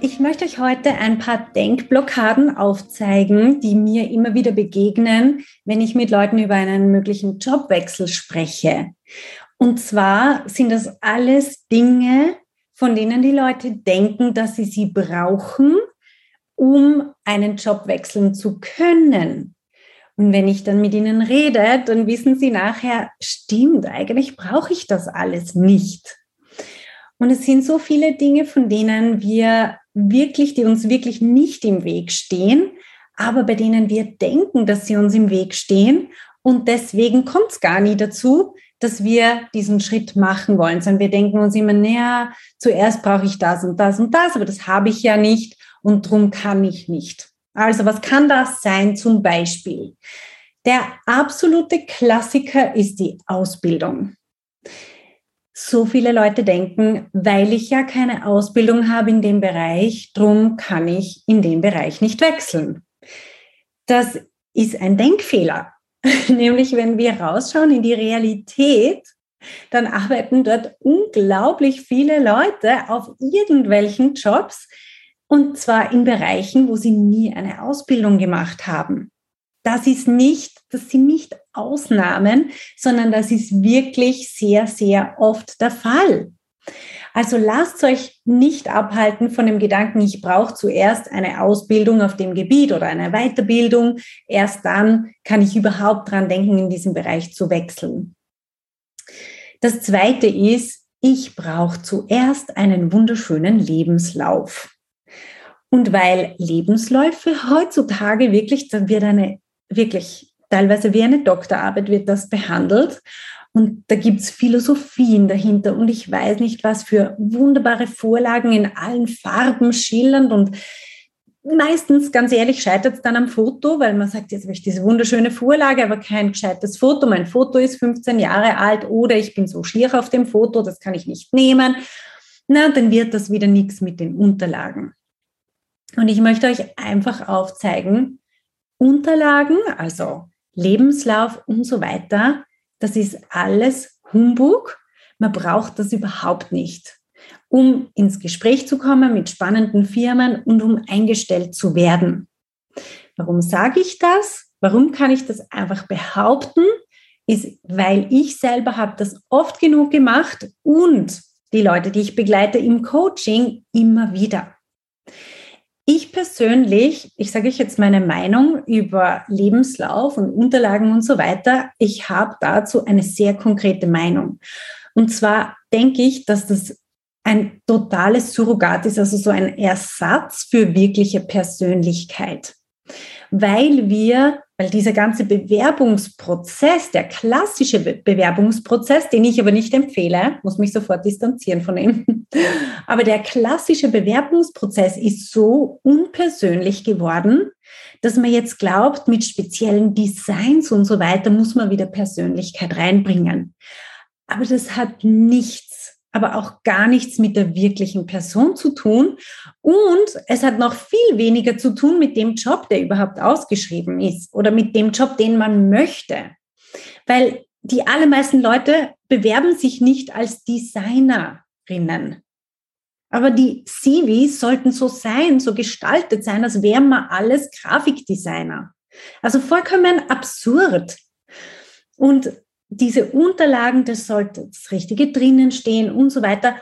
ich möchte euch heute ein paar Denkblockaden aufzeigen, die mir immer wieder begegnen, wenn ich mit Leuten über einen möglichen Jobwechsel spreche. Und zwar sind das alles Dinge, von denen die Leute denken, dass sie sie brauchen, um einen Job wechseln zu können. Und wenn ich dann mit ihnen rede, dann wissen sie nachher, stimmt, eigentlich brauche ich das alles nicht. Und es sind so viele Dinge, von denen wir wirklich, die uns wirklich nicht im Weg stehen, aber bei denen wir denken, dass sie uns im Weg stehen. Und deswegen kommt es gar nie dazu, dass wir diesen Schritt machen wollen, sondern wir denken uns immer, naja, zuerst brauche ich das und das und das, aber das habe ich ja nicht und darum kann ich nicht. Also was kann das sein zum Beispiel? Der absolute Klassiker ist die Ausbildung so viele Leute denken, weil ich ja keine Ausbildung habe in dem Bereich, drum kann ich in den Bereich nicht wechseln. Das ist ein Denkfehler. Nämlich, wenn wir rausschauen in die Realität, dann arbeiten dort unglaublich viele Leute auf irgendwelchen Jobs und zwar in Bereichen, wo sie nie eine Ausbildung gemacht haben das ist nicht, das sind nicht Ausnahmen, sondern das ist wirklich sehr, sehr oft der Fall. Also lasst euch nicht abhalten von dem Gedanken, ich brauche zuerst eine Ausbildung auf dem Gebiet oder eine Weiterbildung. Erst dann kann ich überhaupt dran denken, in diesem Bereich zu wechseln. Das zweite ist, ich brauche zuerst einen wunderschönen Lebenslauf. Und weil Lebensläufe heutzutage wirklich, dann wird eine wirklich teilweise wie eine Doktorarbeit wird das behandelt. Und da gibt es Philosophien dahinter und ich weiß nicht, was für wunderbare Vorlagen in allen Farben schillernd und meistens, ganz ehrlich, scheitert es dann am Foto, weil man sagt, jetzt habe ich diese wunderschöne Vorlage, aber kein gescheites Foto. Mein Foto ist 15 Jahre alt oder ich bin so schier auf dem Foto, das kann ich nicht nehmen. Na, dann wird das wieder nichts mit den Unterlagen. Und ich möchte euch einfach aufzeigen, Unterlagen, also Lebenslauf und so weiter, das ist alles Humbug. Man braucht das überhaupt nicht, um ins Gespräch zu kommen mit spannenden Firmen und um eingestellt zu werden. Warum sage ich das? Warum kann ich das einfach behaupten? Ist, weil ich selber habe das oft genug gemacht und die Leute, die ich begleite im Coaching, immer wieder. Ich persönlich, ich sage euch jetzt meine Meinung über Lebenslauf und Unterlagen und so weiter. Ich habe dazu eine sehr konkrete Meinung. Und zwar denke ich, dass das ein totales Surrogat ist, also so ein Ersatz für wirkliche Persönlichkeit. Weil wir weil dieser ganze Bewerbungsprozess, der klassische Bewerbungsprozess, den ich aber nicht empfehle, muss mich sofort distanzieren von ihm, aber der klassische Bewerbungsprozess ist so unpersönlich geworden, dass man jetzt glaubt, mit speziellen Designs und so weiter muss man wieder Persönlichkeit reinbringen. Aber das hat nichts aber auch gar nichts mit der wirklichen Person zu tun. Und es hat noch viel weniger zu tun mit dem Job, der überhaupt ausgeschrieben ist oder mit dem Job, den man möchte. Weil die allermeisten Leute bewerben sich nicht als Designerinnen. Aber die CVs sollten so sein, so gestaltet sein, als wären wir alles Grafikdesigner. Also vollkommen absurd. Und diese Unterlagen, das sollte das Richtige drinnen stehen und so weiter.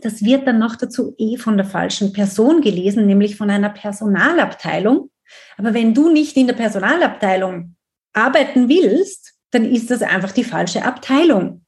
Das wird dann noch dazu eh von der falschen Person gelesen, nämlich von einer Personalabteilung. Aber wenn du nicht in der Personalabteilung arbeiten willst, dann ist das einfach die falsche Abteilung.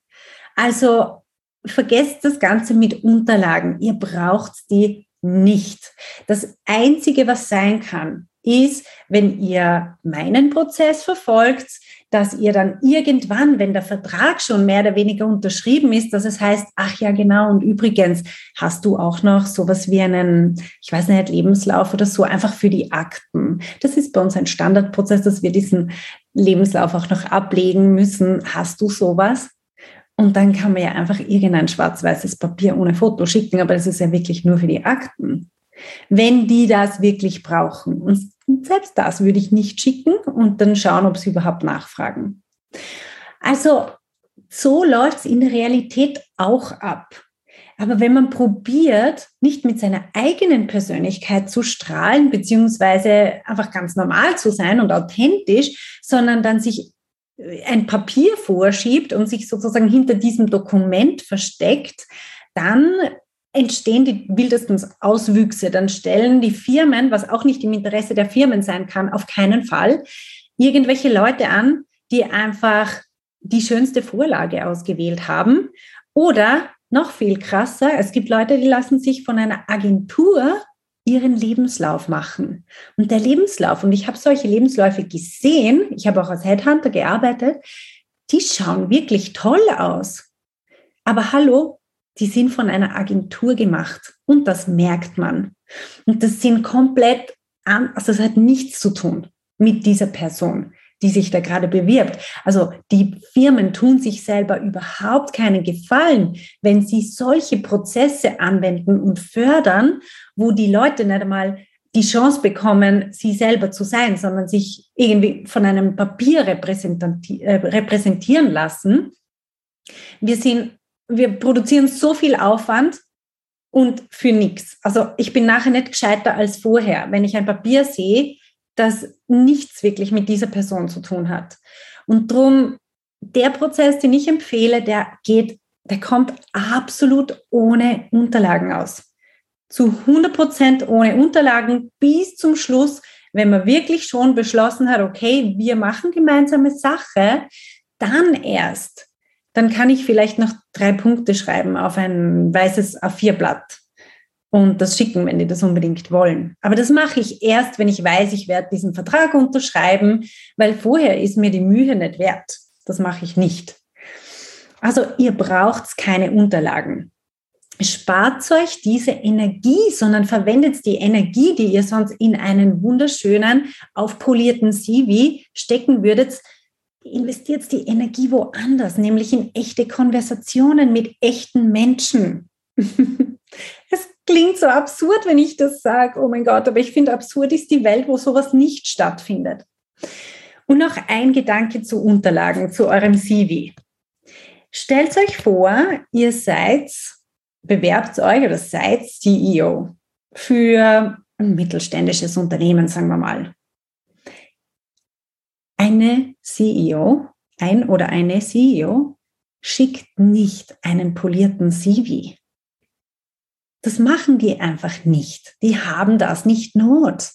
Also vergesst das Ganze mit Unterlagen. Ihr braucht die nicht. Das Einzige, was sein kann, ist, wenn ihr meinen Prozess verfolgt, dass ihr dann irgendwann, wenn der Vertrag schon mehr oder weniger unterschrieben ist, dass es heißt, ach ja, genau, und übrigens hast du auch noch sowas wie einen, ich weiß nicht, Lebenslauf oder so, einfach für die Akten. Das ist bei uns ein Standardprozess, dass wir diesen Lebenslauf auch noch ablegen müssen. Hast du sowas? Und dann kann man ja einfach irgendein schwarz-weißes Papier ohne Foto schicken, aber das ist ja wirklich nur für die Akten. Wenn die das wirklich brauchen. Und selbst das würde ich nicht schicken und dann schauen, ob sie überhaupt nachfragen. Also so läuft es in der Realität auch ab. Aber wenn man probiert, nicht mit seiner eigenen Persönlichkeit zu strahlen, beziehungsweise einfach ganz normal zu sein und authentisch, sondern dann sich ein Papier vorschiebt und sich sozusagen hinter diesem Dokument versteckt, dann entstehen die wildesten Auswüchse. Dann stellen die Firmen, was auch nicht im Interesse der Firmen sein kann, auf keinen Fall, irgendwelche Leute an, die einfach die schönste Vorlage ausgewählt haben. Oder noch viel krasser, es gibt Leute, die lassen sich von einer Agentur ihren Lebenslauf machen. Und der Lebenslauf, und ich habe solche Lebensläufe gesehen, ich habe auch als Headhunter gearbeitet, die schauen wirklich toll aus. Aber hallo, die sind von einer Agentur gemacht und das merkt man. Und das sind komplett an, also das hat nichts zu tun mit dieser Person die sich da gerade bewirbt. Also die Firmen tun sich selber überhaupt keinen Gefallen, wenn sie solche Prozesse anwenden und fördern, wo die Leute nicht einmal die Chance bekommen, sie selber zu sein, sondern sich irgendwie von einem Papier äh, repräsentieren lassen. Wir sind, wir produzieren so viel Aufwand und für nichts. Also ich bin nachher nicht gescheiter als vorher. Wenn ich ein Papier sehe, das nichts wirklich mit dieser Person zu tun hat. Und drum, der Prozess, den ich empfehle, der geht, der kommt absolut ohne Unterlagen aus. Zu 100 Prozent ohne Unterlagen bis zum Schluss, wenn man wirklich schon beschlossen hat, okay, wir machen gemeinsame Sache, dann erst, dann kann ich vielleicht noch drei Punkte schreiben auf ein weißes A4-Blatt und das schicken, wenn die das unbedingt wollen. Aber das mache ich erst, wenn ich weiß, ich werde diesen Vertrag unterschreiben, weil vorher ist mir die Mühe nicht wert. Das mache ich nicht. Also ihr braucht keine Unterlagen. Spart euch diese Energie, sondern verwendet die Energie, die ihr sonst in einen wunderschönen, aufpolierten CV stecken würdet, investiert die Energie woanders, nämlich in echte Konversationen mit echten Menschen. es klingt so absurd, wenn ich das sage, oh mein Gott, aber ich finde, absurd ist die Welt, wo sowas nicht stattfindet. Und noch ein Gedanke zu Unterlagen, zu eurem CV. Stellt euch vor, ihr seid, bewerbt euch oder seid CEO für ein mittelständisches Unternehmen, sagen wir mal. Eine CEO, ein oder eine CEO schickt nicht einen polierten CV. Das machen die einfach nicht. Die haben das nicht not.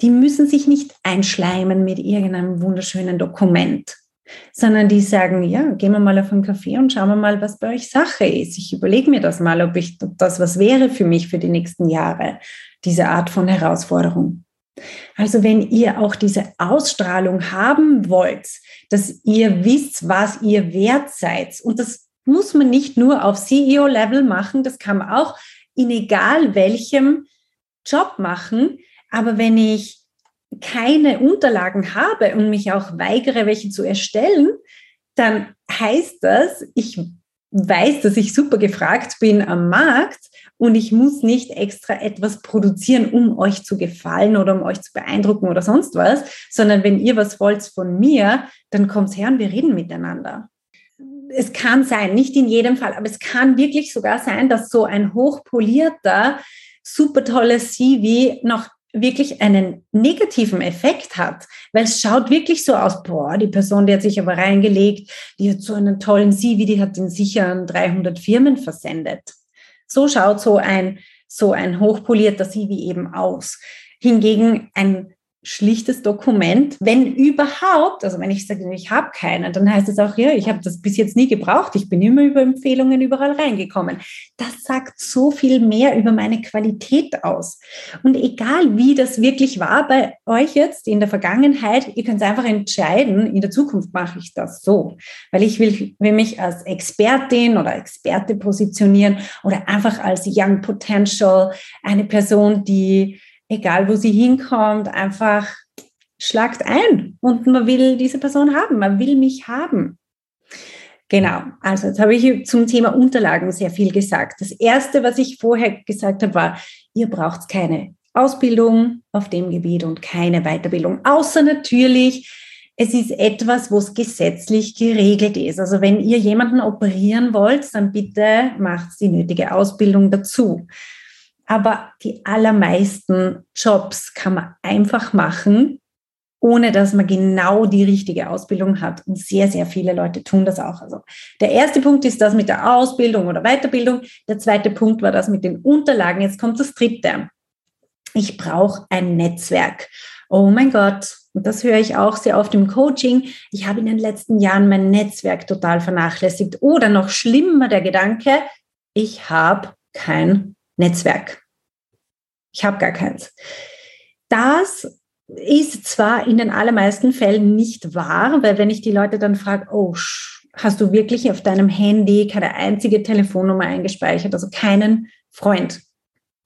Die müssen sich nicht einschleimen mit irgendeinem wunderschönen Dokument, sondern die sagen, ja, gehen wir mal auf einen Kaffee und schauen wir mal, was bei euch Sache ist. Ich überlege mir das mal, ob ich ob das was wäre für mich für die nächsten Jahre, diese Art von Herausforderung. Also wenn ihr auch diese Ausstrahlung haben wollt, dass ihr wisst, was ihr wert seid und das muss man nicht nur auf CEO-Level machen, das kann man auch in egal welchem Job machen. Aber wenn ich keine Unterlagen habe und mich auch weigere, welche zu erstellen, dann heißt das, ich weiß, dass ich super gefragt bin am Markt und ich muss nicht extra etwas produzieren, um euch zu gefallen oder um euch zu beeindrucken oder sonst was, sondern wenn ihr was wollt von mir, dann kommt's her und wir reden miteinander. Es kann sein, nicht in jedem Fall, aber es kann wirklich sogar sein, dass so ein hochpolierter, super tolles CV noch wirklich einen negativen Effekt hat, weil es schaut wirklich so aus, boah, die Person, die hat sich aber reingelegt, die hat so einen tollen CV, die hat den sicher an 300 Firmen versendet. So schaut so ein, so ein hochpolierter CV eben aus. Hingegen ein schlichtes Dokument, wenn überhaupt, also wenn ich sage, ich habe keine, dann heißt es auch, ja, ich habe das bis jetzt nie gebraucht, ich bin immer über Empfehlungen überall reingekommen. Das sagt so viel mehr über meine Qualität aus. Und egal wie das wirklich war bei euch jetzt in der Vergangenheit, ihr könnt einfach entscheiden, in der Zukunft mache ich das so, weil ich will, will mich als Expertin oder Experte positionieren oder einfach als Young Potential, eine Person, die egal wo sie hinkommt, einfach schlagt ein und man will diese Person haben, man will mich haben. Genau, also jetzt habe ich zum Thema Unterlagen sehr viel gesagt. Das Erste, was ich vorher gesagt habe, war, ihr braucht keine Ausbildung auf dem Gebiet und keine Weiterbildung, außer natürlich, es ist etwas, wo es gesetzlich geregelt ist. Also wenn ihr jemanden operieren wollt, dann bitte macht die nötige Ausbildung dazu. Aber die allermeisten Jobs kann man einfach machen, ohne dass man genau die richtige Ausbildung hat. Und sehr, sehr viele Leute tun das auch. Also der erste Punkt ist das mit der Ausbildung oder Weiterbildung. Der zweite Punkt war das mit den Unterlagen. Jetzt kommt das dritte. Ich brauche ein Netzwerk. Oh mein Gott, und das höre ich auch sehr oft im Coaching. Ich habe in den letzten Jahren mein Netzwerk total vernachlässigt. Oder noch schlimmer der Gedanke, ich habe kein Netzwerk. Ich habe gar keins. Das ist zwar in den allermeisten Fällen nicht wahr, weil wenn ich die Leute dann frage, oh, hast du wirklich auf deinem Handy keine einzige Telefonnummer eingespeichert, also keinen Freund,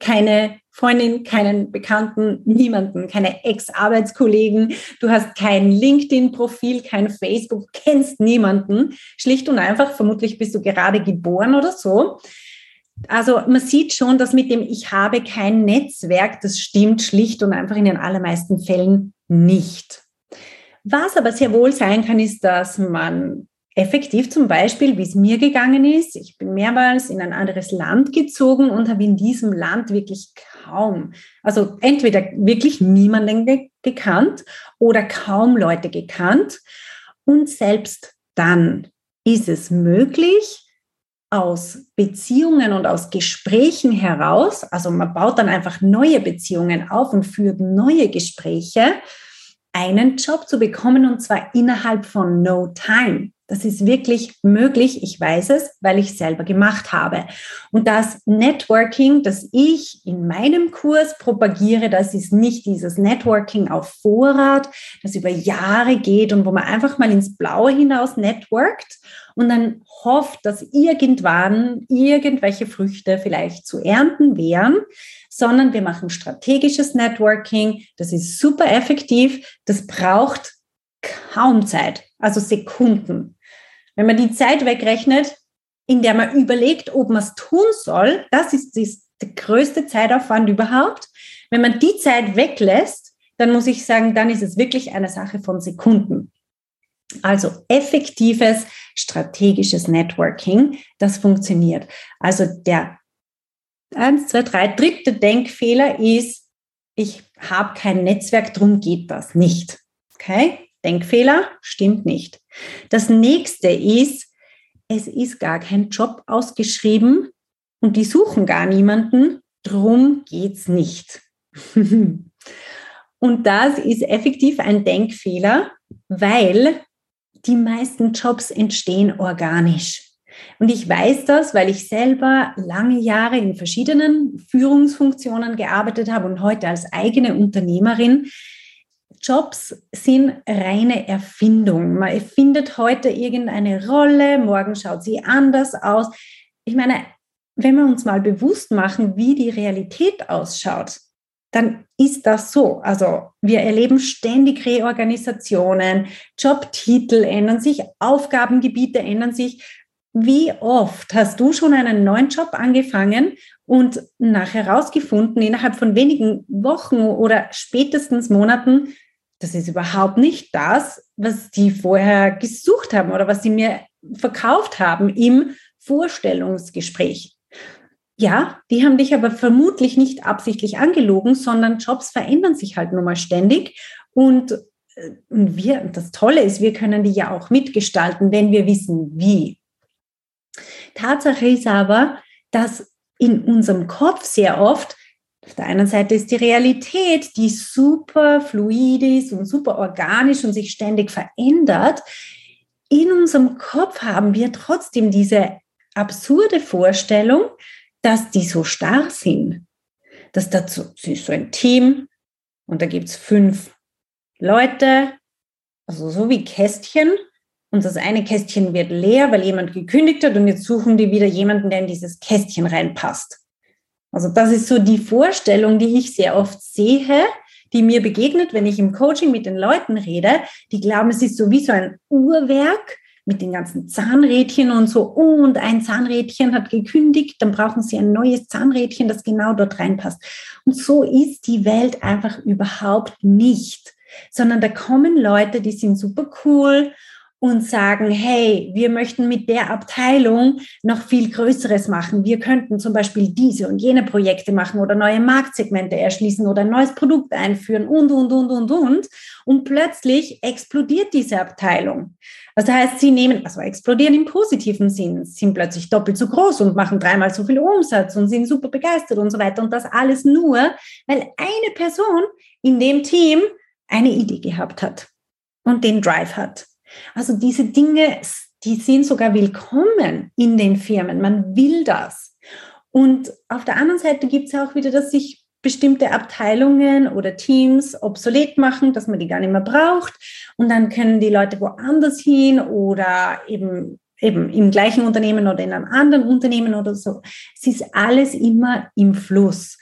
keine Freundin, keinen Bekannten, niemanden, keine Ex-Arbeitskollegen, du hast kein LinkedIn-Profil, kein Facebook, kennst niemanden, schlicht und einfach, vermutlich bist du gerade geboren oder so, also man sieht schon, dass mit dem Ich habe kein Netzwerk, das stimmt schlicht und einfach in den allermeisten Fällen nicht. Was aber sehr wohl sein kann, ist, dass man effektiv zum Beispiel, wie es mir gegangen ist, ich bin mehrmals in ein anderes Land gezogen und habe in diesem Land wirklich kaum, also entweder wirklich niemanden gekannt oder kaum Leute gekannt. Und selbst dann ist es möglich, aus Beziehungen und aus Gesprächen heraus, also man baut dann einfach neue Beziehungen auf und führt neue Gespräche, einen Job zu bekommen und zwar innerhalb von no time. Das ist wirklich möglich. Ich weiß es, weil ich selber gemacht habe. Und das Networking, das ich in meinem Kurs propagiere, das ist nicht dieses Networking auf Vorrat, das über Jahre geht und wo man einfach mal ins Blaue hinaus networkt und dann hofft, dass irgendwann irgendwelche Früchte vielleicht zu ernten wären, sondern wir machen strategisches Networking. Das ist super effektiv. Das braucht kaum Zeit, also Sekunden. Wenn man die Zeit wegrechnet, in der man überlegt, ob man es tun soll, das ist, ist der größte Zeitaufwand überhaupt. Wenn man die Zeit weglässt, dann muss ich sagen, dann ist es wirklich eine Sache von Sekunden. Also effektives strategisches Networking, das funktioniert. Also der eins, zwei, drei, dritte Denkfehler ist, ich habe kein Netzwerk, drum geht das nicht. Okay? Denkfehler stimmt nicht. Das nächste ist, es ist gar kein Job ausgeschrieben und die suchen gar niemanden, drum geht's nicht. und das ist effektiv ein Denkfehler, weil die meisten Jobs entstehen organisch. Und ich weiß das, weil ich selber lange Jahre in verschiedenen Führungsfunktionen gearbeitet habe und heute als eigene Unternehmerin Jobs sind reine Erfindung. Man erfindet heute irgendeine Rolle, morgen schaut sie anders aus. Ich meine, wenn wir uns mal bewusst machen, wie die Realität ausschaut, dann ist das so. Also wir erleben ständig Reorganisationen, Jobtitel ändern sich, Aufgabengebiete ändern sich. Wie oft hast du schon einen neuen Job angefangen und nachher herausgefunden, innerhalb von wenigen Wochen oder spätestens Monaten, das ist überhaupt nicht das, was die vorher gesucht haben oder was sie mir verkauft haben im Vorstellungsgespräch. Ja, die haben dich aber vermutlich nicht absichtlich angelogen, sondern Jobs verändern sich halt nun mal ständig. Und, äh, und wir, das Tolle ist, wir können die ja auch mitgestalten, wenn wir wissen, wie. Tatsache ist aber, dass in unserem Kopf sehr oft Auf der einen Seite ist die Realität, die super fluid ist und super organisch und sich ständig verändert. In unserem Kopf haben wir trotzdem diese absurde Vorstellung, dass die so starr sind. Dass dazu ist so ein Team und da gibt es fünf Leute, also so wie Kästchen. Und das eine Kästchen wird leer, weil jemand gekündigt hat und jetzt suchen die wieder jemanden, der in dieses Kästchen reinpasst. Also das ist so die Vorstellung, die ich sehr oft sehe, die mir begegnet, wenn ich im Coaching mit den Leuten rede. Die glauben, es ist so wie so ein Uhrwerk mit den ganzen Zahnrädchen und so. Und ein Zahnrädchen hat gekündigt, dann brauchen sie ein neues Zahnrädchen, das genau dort reinpasst. Und so ist die Welt einfach überhaupt nicht, sondern da kommen Leute, die sind super cool und sagen, hey, wir möchten mit der Abteilung noch viel Größeres machen. Wir könnten zum Beispiel diese und jene Projekte machen oder neue Marktsegmente erschließen oder ein neues Produkt einführen und, und, und, und, und. Und plötzlich explodiert diese Abteilung. Das heißt, sie nehmen, also explodieren im positiven Sinn, sind plötzlich doppelt so groß und machen dreimal so viel Umsatz und sind super begeistert und so weiter. Und das alles nur, weil eine Person in dem Team eine Idee gehabt hat und den Drive hat. Also diese Dinge, die sind sogar willkommen in den Firmen. Man will das. Und auf der anderen Seite gibt es auch wieder, dass sich bestimmte Abteilungen oder Teams obsolet machen, dass man die gar nicht mehr braucht. Und dann können die Leute woanders hin oder eben, eben im gleichen Unternehmen oder in einem anderen Unternehmen oder so. Es ist alles immer im Fluss.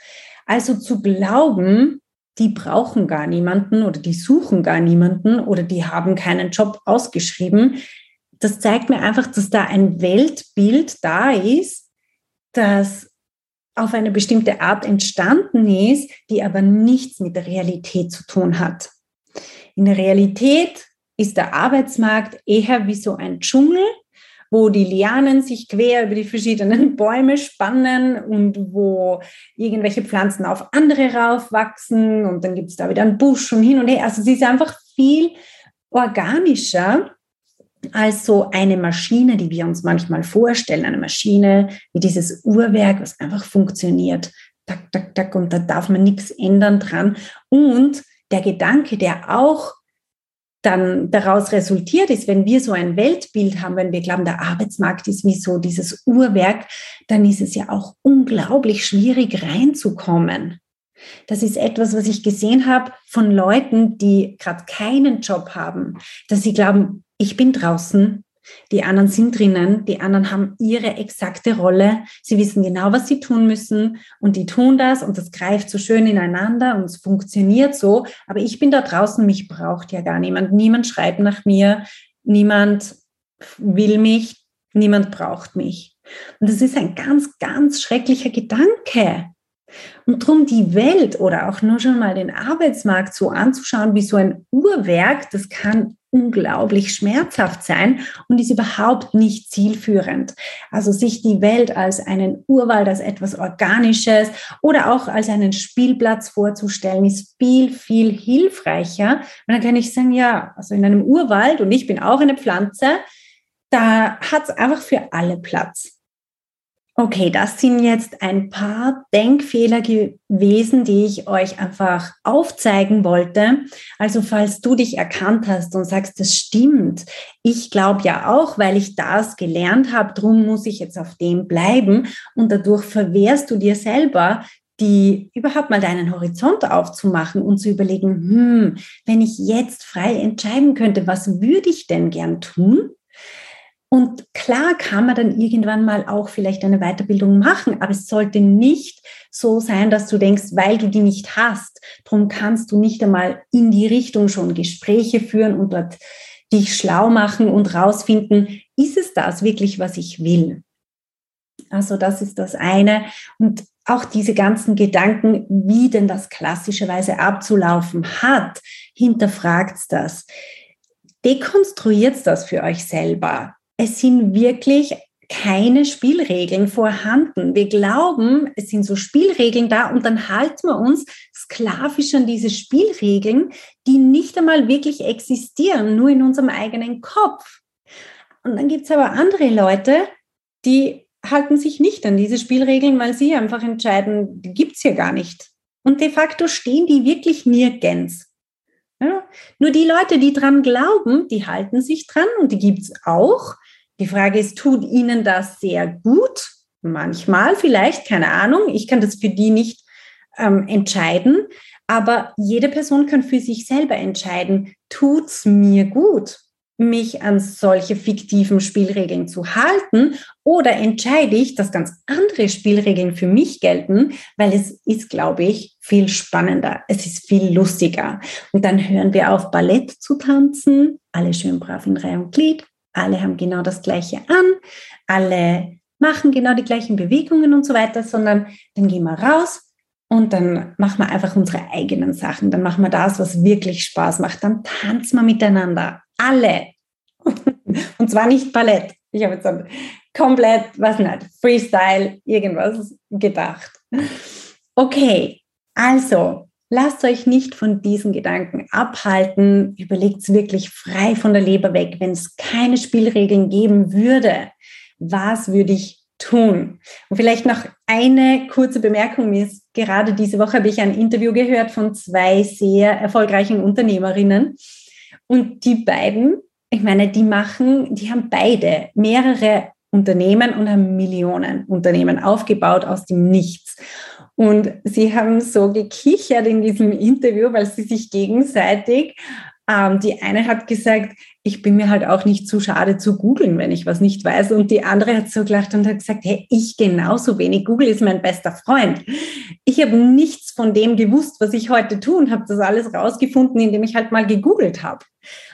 Also zu glauben, die brauchen gar niemanden oder die suchen gar niemanden oder die haben keinen Job ausgeschrieben. Das zeigt mir einfach, dass da ein Weltbild da ist, das auf eine bestimmte Art entstanden ist, die aber nichts mit der Realität zu tun hat. In der Realität ist der Arbeitsmarkt eher wie so ein Dschungel, wo die Lianen sich quer über die verschiedenen Bäume spannen und wo irgendwelche Pflanzen auf andere raufwachsen und dann gibt es da wieder einen Busch und hin und her. Also es ist einfach viel organischer als so eine Maschine, die wir uns manchmal vorstellen, eine Maschine wie dieses Uhrwerk, was einfach funktioniert. Tak, tak, tak, und da darf man nichts ändern dran. Und der Gedanke, der auch dann daraus resultiert ist, wenn wir so ein Weltbild haben, wenn wir glauben, der Arbeitsmarkt ist wie so dieses Uhrwerk, dann ist es ja auch unglaublich schwierig reinzukommen. Das ist etwas, was ich gesehen habe von Leuten, die gerade keinen Job haben, dass sie glauben, ich bin draußen, die anderen sind drinnen, die anderen haben ihre exakte Rolle. Sie wissen genau, was sie tun müssen und die tun das und das greift so schön ineinander und es funktioniert so. Aber ich bin da draußen, mich braucht ja gar niemand. Niemand schreibt nach mir, niemand will mich, niemand braucht mich. Und das ist ein ganz, ganz schrecklicher Gedanke. Und darum die Welt oder auch nur schon mal den Arbeitsmarkt so anzuschauen wie so ein Uhrwerk, das kann unglaublich schmerzhaft sein und ist überhaupt nicht zielführend. Also sich die Welt als einen Urwald, als etwas Organisches oder auch als einen Spielplatz vorzustellen, ist viel, viel hilfreicher. Und dann kann ich sagen, ja, also in einem Urwald und ich bin auch eine Pflanze, da hat es einfach für alle Platz. Okay, das sind jetzt ein paar Denkfehler gewesen, die ich euch einfach aufzeigen wollte. Also falls du dich erkannt hast und sagst, das stimmt, ich glaube ja auch, weil ich das gelernt habe, drum muss ich jetzt auf dem bleiben und dadurch verwehrst du dir selber die überhaupt mal deinen Horizont aufzumachen und zu überlegen, hm, wenn ich jetzt frei entscheiden könnte, was würde ich denn gern tun? Und klar kann man dann irgendwann mal auch vielleicht eine Weiterbildung machen, aber es sollte nicht so sein, dass du denkst, weil du die nicht hast, darum kannst du nicht einmal in die Richtung schon Gespräche führen und dort dich schlau machen und rausfinden, ist es das wirklich, was ich will? Also das ist das eine. Und auch diese ganzen Gedanken, wie denn das klassischerweise abzulaufen hat, hinterfragt das. Dekonstruiert das für euch selber es sind wirklich keine Spielregeln vorhanden. Wir glauben, es sind so Spielregeln da und dann halten wir uns sklavisch an diese Spielregeln, die nicht einmal wirklich existieren, nur in unserem eigenen Kopf. Und dann gibt es aber andere Leute, die halten sich nicht an diese Spielregeln, weil sie einfach entscheiden, die gibt es hier gar nicht. Und de facto stehen die wirklich nirgends. Ja? Nur die Leute, die dran glauben, die halten sich dran und die gibt es auch. Die Frage ist, tut ihnen das sehr gut? Manchmal vielleicht, keine Ahnung. Ich kann das für die nicht ähm, entscheiden. Aber jede Person kann für sich selber entscheiden, tut es mir gut, mich an solche fiktiven Spielregeln zu halten oder entscheide ich, dass ganz andere Spielregeln für mich gelten, weil es ist, glaube ich, viel spannender, es ist viel lustiger. Und dann hören wir auf, Ballett zu tanzen, alle schön brav in Reihe und Glied, alle haben genau das gleiche an, alle machen genau die gleichen Bewegungen und so weiter, sondern dann gehen wir raus, und dann machen wir einfach unsere eigenen Sachen. Dann machen wir das, was wirklich Spaß macht. Dann tanzen wir miteinander. Alle. Und zwar nicht Ballett. Ich habe jetzt komplett, was nicht, Freestyle, irgendwas gedacht. Okay, also lasst euch nicht von diesen Gedanken abhalten. Überlegt es wirklich frei von der Leber weg. Wenn es keine Spielregeln geben würde, was würde ich tun. Und vielleicht noch eine kurze Bemerkung ist, gerade diese Woche habe ich ein Interview gehört von zwei sehr erfolgreichen Unternehmerinnen. Und die beiden, ich meine, die machen, die haben beide mehrere Unternehmen und haben Millionen Unternehmen aufgebaut aus dem Nichts. Und sie haben so gekichert in diesem Interview, weil sie sich gegenseitig ähm, die eine hat gesagt, ich bin mir halt auch nicht zu schade zu googeln, wenn ich was nicht weiß. Und die andere hat so gelacht und hat gesagt, hey, ich genauso wenig. Google ist mein bester Freund. Ich habe nichts von dem gewusst, was ich heute tue und habe das alles rausgefunden, indem ich halt mal gegoogelt habe.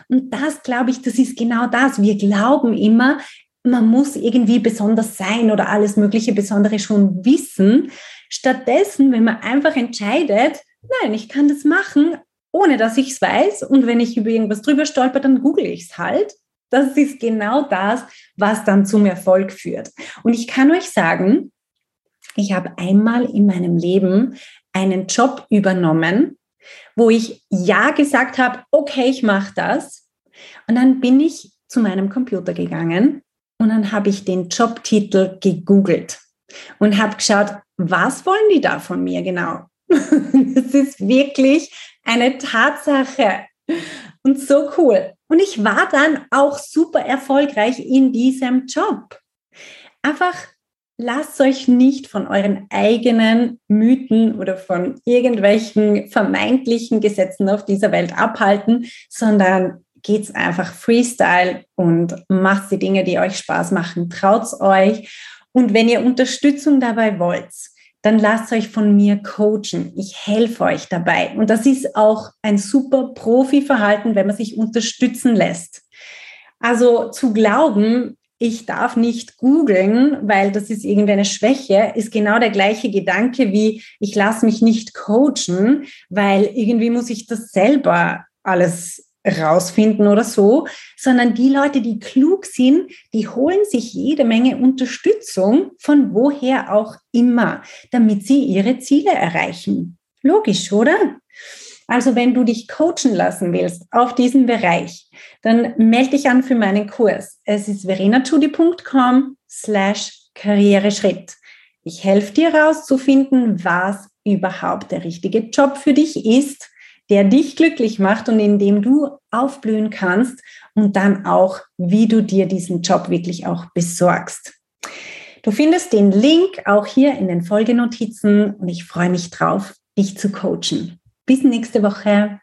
Und das, glaube ich, das ist genau das. Wir glauben immer, man muss irgendwie besonders sein oder alles mögliche Besondere schon wissen. Stattdessen, wenn man einfach entscheidet, nein, ich kann das machen, ohne dass ich es weiß. Und wenn ich über irgendwas drüber stolper, dann google ich es halt. Das ist genau das, was dann zum Erfolg führt. Und ich kann euch sagen, ich habe einmal in meinem Leben einen Job übernommen, wo ich ja gesagt habe, okay, ich mache das. Und dann bin ich zu meinem Computer gegangen und dann habe ich den Jobtitel gegoogelt und habe geschaut, was wollen die da von mir genau? Es ist wirklich eine Tatsache. Und so cool. Und ich war dann auch super erfolgreich in diesem Job. Einfach lasst euch nicht von euren eigenen Mythen oder von irgendwelchen vermeintlichen Gesetzen auf dieser Welt abhalten, sondern geht's einfach Freestyle und macht die Dinge, die euch Spaß machen. Traut's euch. Und wenn ihr Unterstützung dabei wollt, dann lasst euch von mir coachen. Ich helfe euch dabei. Und das ist auch ein super Profi-Verhalten, wenn man sich unterstützen lässt. Also zu glauben, ich darf nicht googeln, weil das ist irgendwie eine Schwäche, ist genau der gleiche Gedanke wie ich lasse mich nicht coachen, weil irgendwie muss ich das selber alles rausfinden oder so, sondern die Leute, die klug sind, die holen sich jede Menge Unterstützung von woher auch immer, damit sie ihre Ziele erreichen. Logisch, oder? Also wenn du dich coachen lassen willst auf diesem Bereich, dann melde dich an für meinen Kurs. Es ist verenachudi.com slash Karriereschritt. Ich helfe dir herauszufinden, was überhaupt der richtige Job für dich ist der dich glücklich macht und in dem du aufblühen kannst und dann auch, wie du dir diesen Job wirklich auch besorgst. Du findest den Link auch hier in den Folgenotizen und ich freue mich drauf, dich zu coachen. Bis nächste Woche.